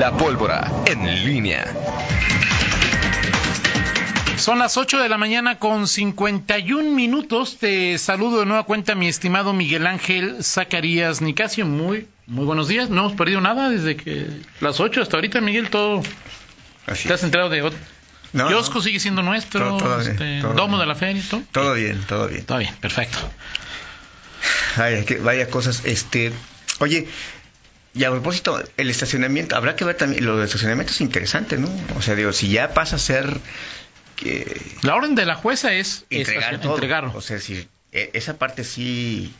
La pólvora en línea. Son las 8 de la mañana con 51 minutos. Te saludo de nueva cuenta, mi estimado Miguel Ángel Zacarías Nicasio. Muy, muy buenos días. No hemos perdido nada desde que las 8 hasta ahorita, Miguel. Todo. Así ¿Te has enterado de.? No, Kiosco no. sigue siendo nuestro. Todo- todo bien, este, todo domo bien. de la feria. ¿todo? Todo bien, todo bien. Todo bien, perfecto. Vaya, que- vaya cosas. Este, oye, y a propósito, el estacionamiento, habrá que ver también, lo del estacionamiento es interesante, ¿no? O sea, digo, si ya pasa a ser que La orden de la jueza es entregar todo. O sea, si e- esa parte sí,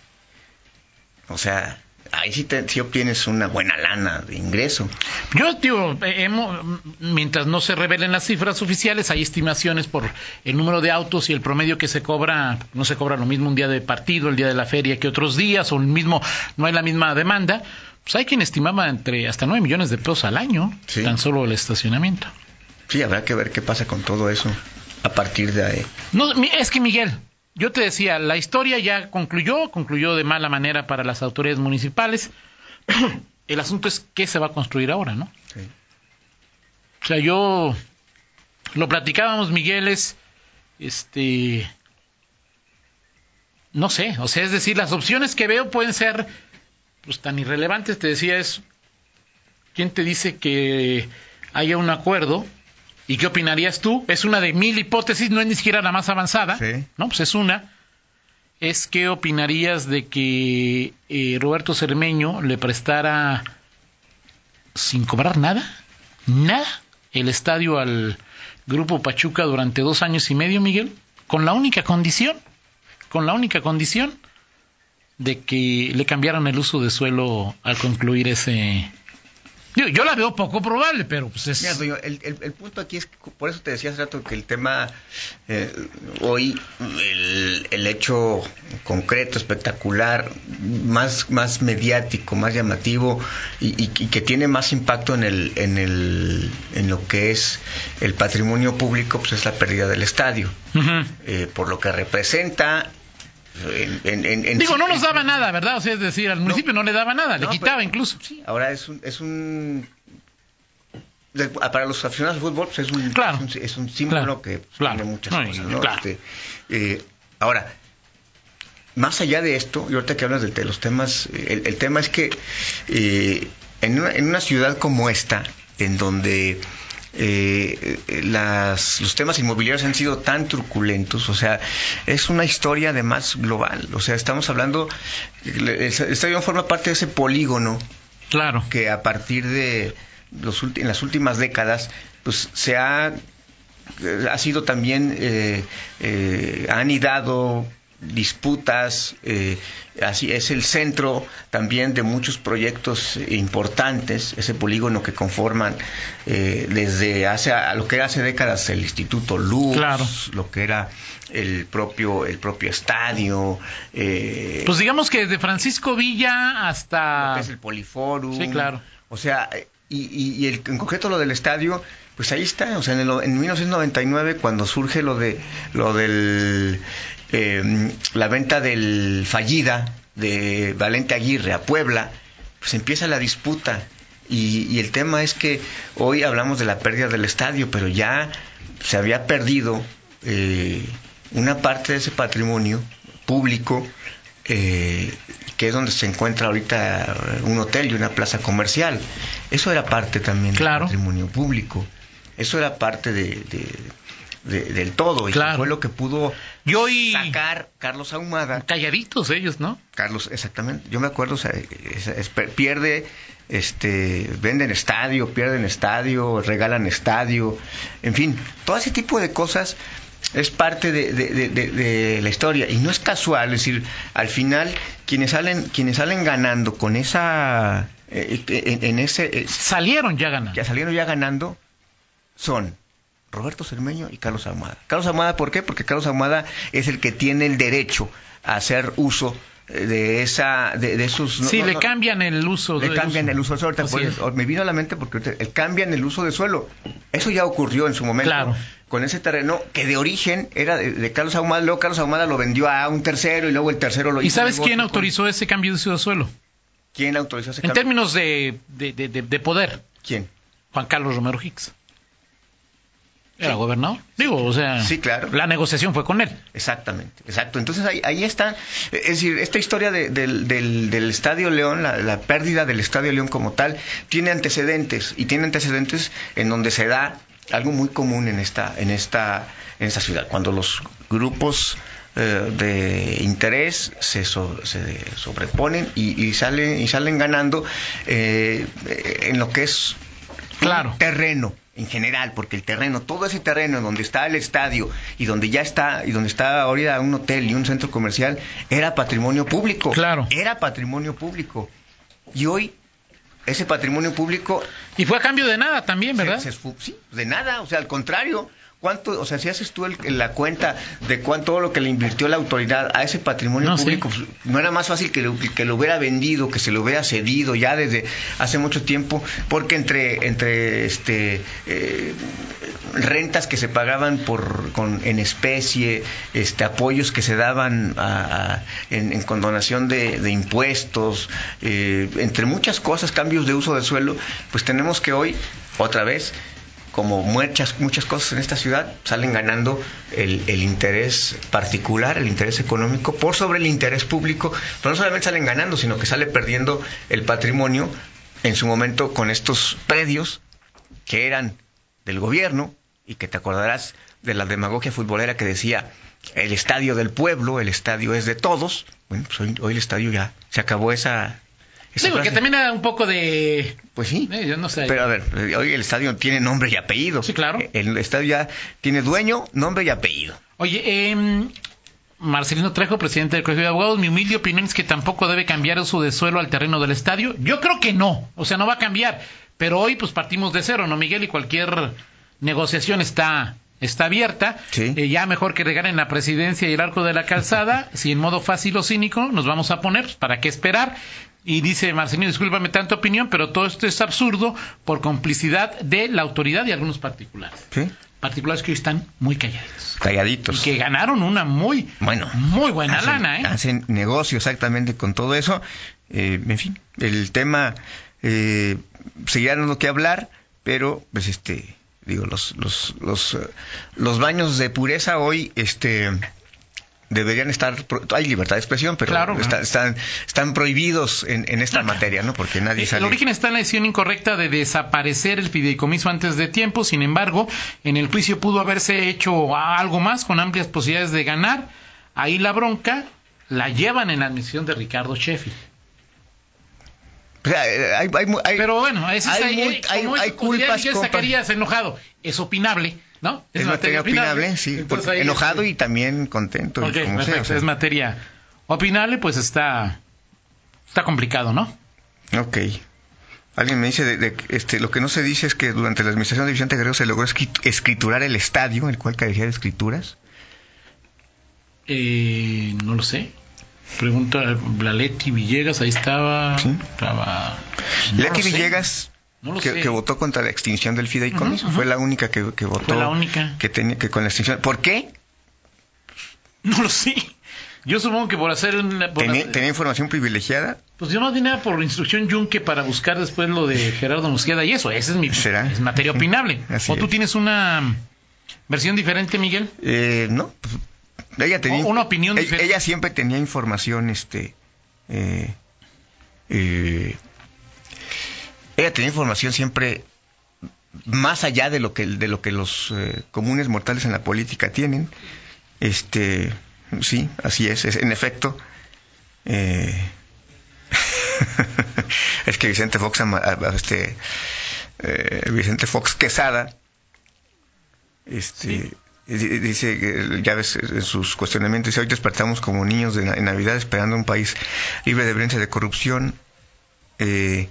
o sea, ahí sí, te, sí obtienes una buena lana de ingreso. Yo, digo, eh, hemo- mientras no se revelen las cifras oficiales, hay estimaciones por el número de autos y el promedio que se cobra. No se cobra lo mismo un día de partido, el día de la feria que otros días, o el mismo, no hay la misma demanda. Pues hay quien estimaba entre hasta 9 millones de pesos al año, Sí. tan solo el estacionamiento. Sí, habrá que ver qué pasa con todo eso a partir de ahí. No, es que Miguel, yo te decía, la historia ya concluyó, concluyó de mala manera para las autoridades municipales. El asunto es qué se va a construir ahora, ¿no? Sí. O sea, yo lo platicábamos, Miguel, es este no sé, o sea, es decir, las opciones que veo pueden ser pues tan irrelevantes, te decía es ¿quién te dice que haya un acuerdo? ¿Y qué opinarías tú? Es una de mil hipótesis, no es ni siquiera la más avanzada, Sí. ¿no? Pues es una. Es qué opinarías de que eh, Roberto Cermeño le prestara sin cobrar nada, nada, el estadio al Grupo Pachuca durante dos años y medio, Miguel, con la única condición, con la única condición de que le cambiaran el uso de suelo al concluir ese... Digo, yo la veo poco probable, pero pues es... Mira, Toño, el, el- el punto aquí es, que- por eso te decía hace rato que el tema, eh, hoy, el, el hecho concreto, espectacular, más, más mediático, más llamativo y, y- y que tiene más impacto en, el, en, el, en lo que es el patrimonio público, pues es la pérdida del estadio, eh, por lo que representa. En, en- en- Digo, no nos daba nada, ¿verdad? O sea, es decir, al municipio no, le daba nada, le quitaba pero- incluso. Sí, ahora es un, es un de- para los aficionados al fútbol pues es un Claro. es un, es un símbolo Claro. que pues, Claro. tiene muchas cosas, ¿no? claro. Este, eh, ahora más allá de esto y ahorita que hablas de, de los temas eh, el, el tema es que eh, en, una, en una ciudad como esta en donde eh, las, los temas inmobiliarios han sido tan truculentos, o sea, es una historia además global, o sea, estamos hablando, estadio forma parte de ese polígono Claro. que a partir de los en las últimas décadas pues se ha eh, ha sido también eh, eh, ha anidado disputas eh, así es el centro también de muchos proyectos importantes ese polígono que conforman eh, desde hace a lo que era hace décadas el Instituto Luz Claro. lo que era el propio el propio estadio eh, Pues digamos que desde Francisco Villa lo hasta... que es el Poliforum. Sí, claro. O sea, y, y- y el, en concreto lo del estadio, pues ahí está. O sea, en, el- en 1999, cuando surge lo de lo del eh, la venta del fallida de Valente Aguirre a Puebla, pues empieza la disputa. Y, y el tema es que hoy hablamos de la pérdida del estadio, pero ya se había perdido eh, una parte de ese patrimonio público eh, que es donde se encuentra ahorita un hotel y una plaza comercial. Eso era parte también Claro. del patrimonio público. Eso era parte de, de- de- del todo. Y Claro. fue lo que pudo Y hoy sacar Carlos Ahumada. calladitos ellos, ¿no? Carlos, exactamente. Yo me acuerdo, o sea, es- es- pierde, este, venden estadio, pierden estadio, regalan estadio, en fin, todo ese tipo de cosas es parte de, de- de- de- de la historia y no es casual, es decir, al final quienes salen, quienes salen ganando con esa, eh, en, en ese, eh, Salieron ya ganando. ya salieron ya ganando son Roberto Cermeño y Carlos Ahumada. Carlos Ahumada, ¿por qué? Porque Carlos Ahumada es el que tiene el derecho a hacer uso eh, de esa de, de esos no- Sí, no- le no- cambian el uso. le del cambian el uso del suelo. Me vino a la mente porque el cambian el uso de suelo. Eso ya ocurrió en su momento Claro. con ese terreno que de origen era de, de Carlos Ahumada. Luego Carlos Ahumada lo vendió a un tercero y luego el tercero lo ¿Y hizo sabes quién autorizó ese cambio de uso de suelo? ¿Quién autorizó ese En cambio? términos de, de, de- de- de poder. ¿Quién? Juan Carlos Romero Hicks. Era gobernador. Digo, o sea, Sí, claro. la negociación fue con él. Exactamente, exacto. Entonces ahí, ahí está, es decir, esta historia de- del, del- del Estadio León, la, la pérdida del Estadio León como tal, tiene antecedentes y tiene antecedentes en donde se da algo muy común en esta, en esta, en esta ciudad, cuando los grupos eh, de interés se, so- se sobreponen y, y salen y salen ganando eh, en lo que es Claro. terreno en general, porque el terreno, todo ese terreno en donde está el estadio y donde ya está y donde está ahorita un hotel y un centro comercial era patrimonio público. Claro. Era patrimonio público. Y hoy ese patrimonio público Y fue a cambio de nada también, ¿verdad? se- se esfu- sí, de nada, o sea, al contrario. ¿Cuánto, o sea, si haces tú el- la cuenta de cuánto todo lo que le invirtió la autoridad a ese patrimonio No, público, pues, no era más fácil que lo, que lo hubiera vendido, que se lo hubiera cedido ya desde hace mucho tiempo, porque entre entre este eh, rentas que se pagaban por con en especie, este apoyos que se daban a- a- en, en condonación de, de impuestos, eh, entre muchas cosas, cambios de uso de suelo, pues tenemos que hoy otra vez como muchas muchas cosas en esta ciudad salen ganando el, el interés particular, el interés económico por sobre el interés público, pero no solamente salen ganando, sino que sale perdiendo el patrimonio en su momento con estos predios que eran del gobierno y que te acordarás de la demagogia futbolera que decía el estadio del pueblo, el estadio es de todos. Bueno, pues hoy, hoy el estadio ya se acabó esa, Digo, que frase. también era un poco de... Pues sí. eh, yo no sé. Pero a ver, hoy el estadio tiene nombre y apellido. Sí, claro. Eh, El estadio ya tiene dueño, nombre y apellido. Oye, eh, Marcelino Trejo, presidente del Colegio de Abogados, mi humilde opinión es que tampoco debe cambiar uso de suelo al terreno del estadio. Yo creo que no, o sea, no va a cambiar. Pero hoy pues partimos de cero, ¿no, Miguel? Y cualquier negociación está está abierta. Sí. Eh, ya mejor que regalen la presidencia y el arco de la calzada, si en modo fácil o cínico nos vamos a poner, pues, ¿para qué esperar? Y dice Marcelino, discúlpame tanta opinión, pero todo esto es absurdo por complicidad de la autoridad y algunos particulares. ¿Sí? Particulares que hoy están muy calladitos. Y Calladitos. que ganaron una muy, Bueno, muy buena hacen, lana, ¿eh? Hacen negocio exactamente con todo eso. Eh, en fin, el tema eh, seguirá dando que hablar, pero pues este, digo, los los los, eh, los baños de pureza hoy, este deberían estar hay libertad de expresión pero Claro, está- están están prohibidos en, en esta materia no porque nadie Eh, sale El origen está en la decisión incorrecta de desaparecer el fideicomiso antes de tiempo. Sin embargo, en el juicio pudo haberse hecho algo más con amplias posibilidades de ganar. Ahí la bronca la llevan en la admisión de Ricardo Sheffield. Eh, hay- hay hay- Pero bueno, hay es ahí, mul- eh, hay- ya culpas compa- Zacarías enojado. Es opinable, ¿no? es materia opinable, sí Entonces enojado este, y también contento Ok, como sea, perfecto, o sea. es materia opinable, pues está, está complicado, ¿no? Ok. Alguien me dice, de, de- este, lo que no se dice es que durante la administración de Vicente Guerrero se logró escri- escriturar el estadio, el cual carecía de escrituras. Eh, no lo sé. Pregunta la Leti Villegas, ahí estaba. Sí. Estaba. no Leti. Villegas, No lo que, sé. que votó contra la extinción del fideicomiso, Ujú, ujú. fue la única que, que votó. Fue la única. Que tenía que con la extinción. ¿Por qué? No lo sé. Yo supongo que por hacer. una- por Tenía, hacer- tenía información privilegiada. Pues yo no di nada por instrucción Yunque para buscar después lo de Gerardo Mosqueda y eso. Esa es mi. ¿Será? Es materia opinable. Así ¿O tú es. tienes una versión diferente, Miguel? Eh, no, ella tenía O una opinión ella, diferente. ella siempre tenía información, este, eh, eh, ella tenía información siempre más allá de lo que de lo que los eh, comunes mortales en la política tienen. Este, sí, así es, es en efecto. eh, es que Vicente Fox, este, eh, Vicente Fox Quesada, este, di- dice, que, ya ves, en sus cuestionamientos, dice, hoy despertamos como niños de, en Navidad esperando un país libre de violencia de corrupción. Eh,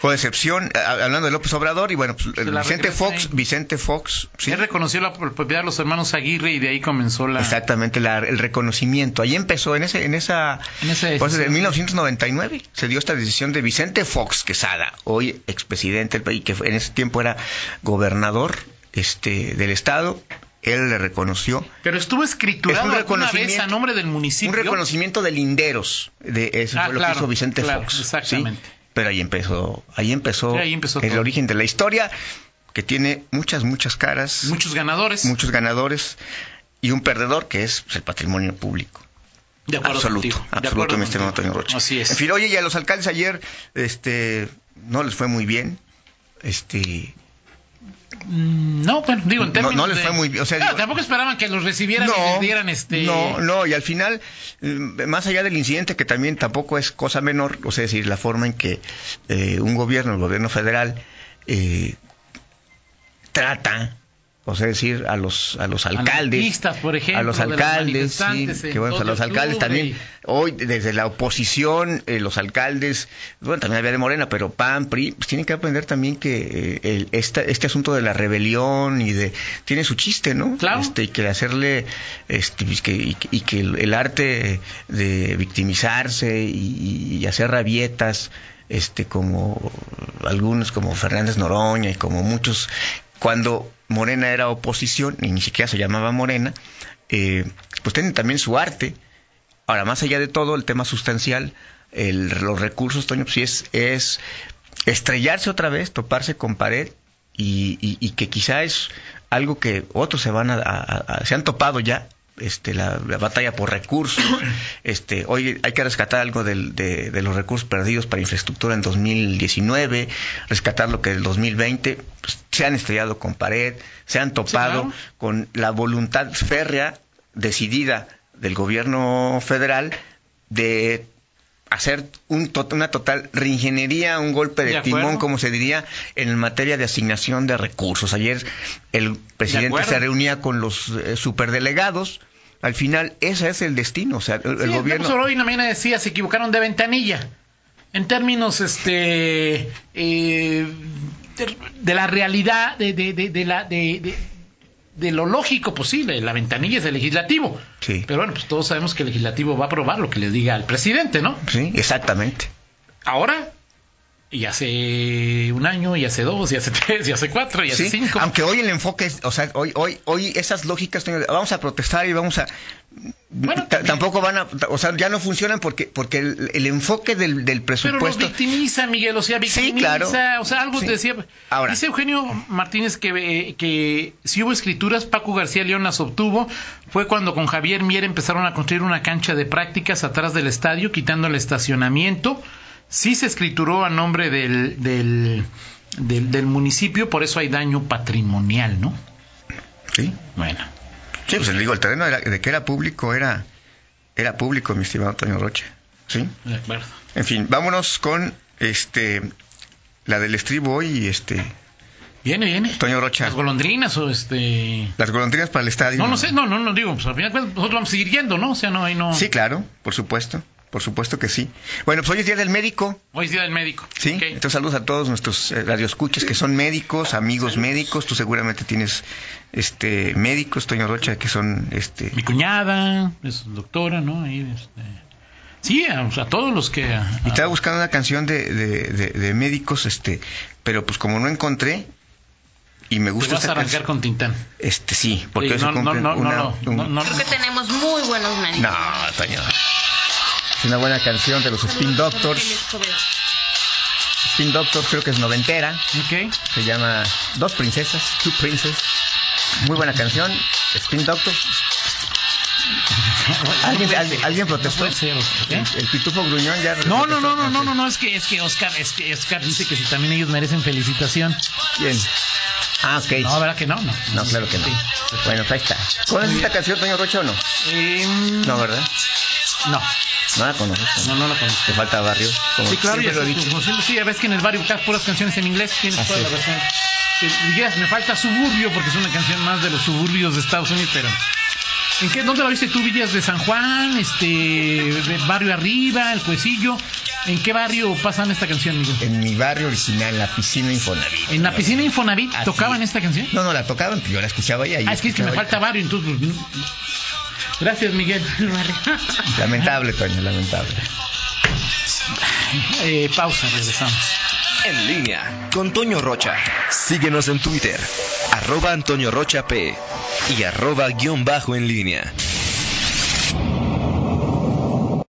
con excepción, a- hablando de López Obrador, y bueno, pues, el Vicente Fox, ahí. Vicente Fox, sí, Él reconoció la propiedad de los hermanos Aguirre y de ahí comenzó la. exactamente, la- el reconocimiento. Ahí empezó, en ese, en esa, En esa pues, en 1999 se dio esta decisión de Vicente Fox Quesada, hoy expresidente del país, que en ese tiempo era gobernador este, del estado. Él le reconoció Pero estuvo escriturado Es un alguna vez a nombre del municipio. un reconocimiento de linderos. De eso Ah, fue lo claro, que hizo Vicente claro, Fox. ¿sí? Pero ahí empezó, ahí empezó, Sí, ahí empezó el todo. origen de la historia, que tiene muchas, muchas caras, Muchos ganadores. muchos ganadores y un perdedor que es pues, el patrimonio público. de acuerdo absoluto, contigo, de absoluto, acuerdo. Antonio Rocha. Así es. En fin, oye, y a los alcaldes ayer, este, no les fue muy bien, este, No, bueno, digo, en No- términos no les de- fue muy bien, o sea, Claro, digo- tampoco esperaban que los recibieran y les dieran este... No, no, y al final, eh, más allá del incidente, que también tampoco es cosa menor, o sea, es decir, la forma en que eh, un gobierno, el gobierno federal, eh, trata, o sea, decir, a los, a los alcaldes, por ejemplo, a los de los alcaldes, sí, que bueno, 2 a los alcaldes también, y- hoy desde la oposición, eh, los alcaldes, bueno, también había de Morena, pero PAN, PRI, pues tienen que aprender también que eh, el- esta- este asunto de la rebelión y de, tiene su chiste, ¿no? Claro. Este, y que hacerle, este, pues, que, y, que- y que el, el arte de victimizarse y, y hacer rabietas, este, como algunos, como Fernández Noroña y como muchos, cuando Morena era oposición, y ni siquiera se llamaba Morena, eh, pues tienen también su arte. Ahora, más allá de todo, el tema sustancial, el- los recursos, Toño, pues sí es, es estrellarse otra vez, toparse con pared y, que quizá es algo que otros se van a- se han topado ya este la, la batalla por recursos este hoy hay que rescatar algo del- de, de los recursos perdidos para infraestructura en 2019 rescatar lo que del 2020 pues, se han estrellado con pared se han topado claro. con la voluntad férrea decidida del gobierno federal de hacer un to- una total reingeniería, un golpe de, De timón, como se diría, en materia de asignación de recursos. Ayer el presidente se reunía con los eh, superdelegados. Al final, ese es el destino. O sea, el, el Sí, gobierno. López Obrador hoy mañana decía, se equivocaron de ventanilla. En términos este eh, de, de la realidad, de, de la, de, lo lógico posible, la ventanilla es el legislativo. Sí. Pero bueno, pues todos sabemos que el legislativo va a aprobar lo que le diga al presidente, ¿no? Sí, exactamente. Ahora, y hace un año, y hace dos, y hace tres, y hace cuatro, y hace Sí, cinco. aunque hoy el enfoque es, o sea, hoy, hoy, hoy esas lógicas, vamos a protestar y vamos a, Bueno, tampoco van a, o sea, ya no funcionan porque, porque el, el enfoque del, del Pero los presupuesto, victimiza, Miguel, o sea, Sí, victimiza, claro. o sea, algo Sí. te decía. Ahora. Dice Eugenio Martínez que, que si hubo escrituras, Paco García León las obtuvo, fue cuando con Javier Mier empezaron a construir una cancha de prácticas atrás del estadio, quitando el estacionamiento. Sí se escrituró a nombre del, del, del, del municipio, por eso hay daño patrimonial, ¿no? sí, Bueno. sí, pues le digo, el terreno era- de que era público era, era público, mi estimado Antonio Roche, sí. De acuerdo. En fin, vámonos con, este, la del estribo hoy y este, Viene, viene. Toño Rocha, Las golondrinas o este... las golondrinas para el estadio. No, no sé, no, no, no digo, pues al final pues, nosotros vamos a seguir yendo, ¿no? O sea, no, ahí no... Sí, claro, por supuesto, por supuesto que sí. Bueno, pues hoy es Día del Médico, Hoy es día del médico. Sí, entonces saludos a todos nuestros eh, radioescuchas que son médicos, amigos médicos. Tú seguramente tienes este médicos, Toño Rocha, que son este Mi cuñada es doctora, ¿no? Ahí, este... Sí, a, o sea, a todos los que... a- y estaba buscando una canción de, de, de- de médicos, este, pero pues como no encontré y me te gusta vas a esta arrancar canción, con Tintán. este sí, porque Sí, no, no, cumplen no, no, una- no, un- no, no, Creo que tenemos muy buenos médicos. No, Toño. Es una buena canción de los Spin Doctors. Spin Doctors creo que es noventera. Ok. Se llama Dos Princesas, Two Princess. Muy buena canción. Spin Doctors. ¿Alguien, alguien, alguien protestó? No puede ser, ¿eh? El, el pitufo gruñón ya. No, no, no, no, no, no, no, es que, es que Oscar, es que Oscar dice que si también ellos merecen felicitación. ¿Quién? Ah, ok. No, ¿verdad que no? No, No, claro que no. Sí. Bueno, ahí está. ¿Conoces esta canción, Toño Rocha, o no? Em, No, ¿verdad? no, No la conoces. no, no la conozco. Te falta barrio. Como Sí, claro, ya lo he dicho. como siempre, sí, ya ves que en el barrio buscas puras canciones en inglés, tienes Así toda la razón. Dirías, me falta suburbio, porque es una canción más de los suburbios de Estados Unidos, pero... ¿En qué, ¿Dónde la viste tú, Villas de San Juan, este, de Barrio Arriba, El Cuecillo? ¿En qué barrio pasan esta canción, Miguel? En mi barrio original, la piscina Infonavit. ¿En la piscina Infonavit Así tocaban es. esta canción? No, no, la tocaban, yo la escuchaba ahí. ahí Ah, es que, es que me escuchaba falta barrio, entonces... pues. Gracias, Miguel. Lamentable, Toño, lamentable. Eh, pausa, regresamos. En línea con Toño Rocha. Síguenos en Twitter, arroba Antonio Rocha P y arroba guion bajo en línea.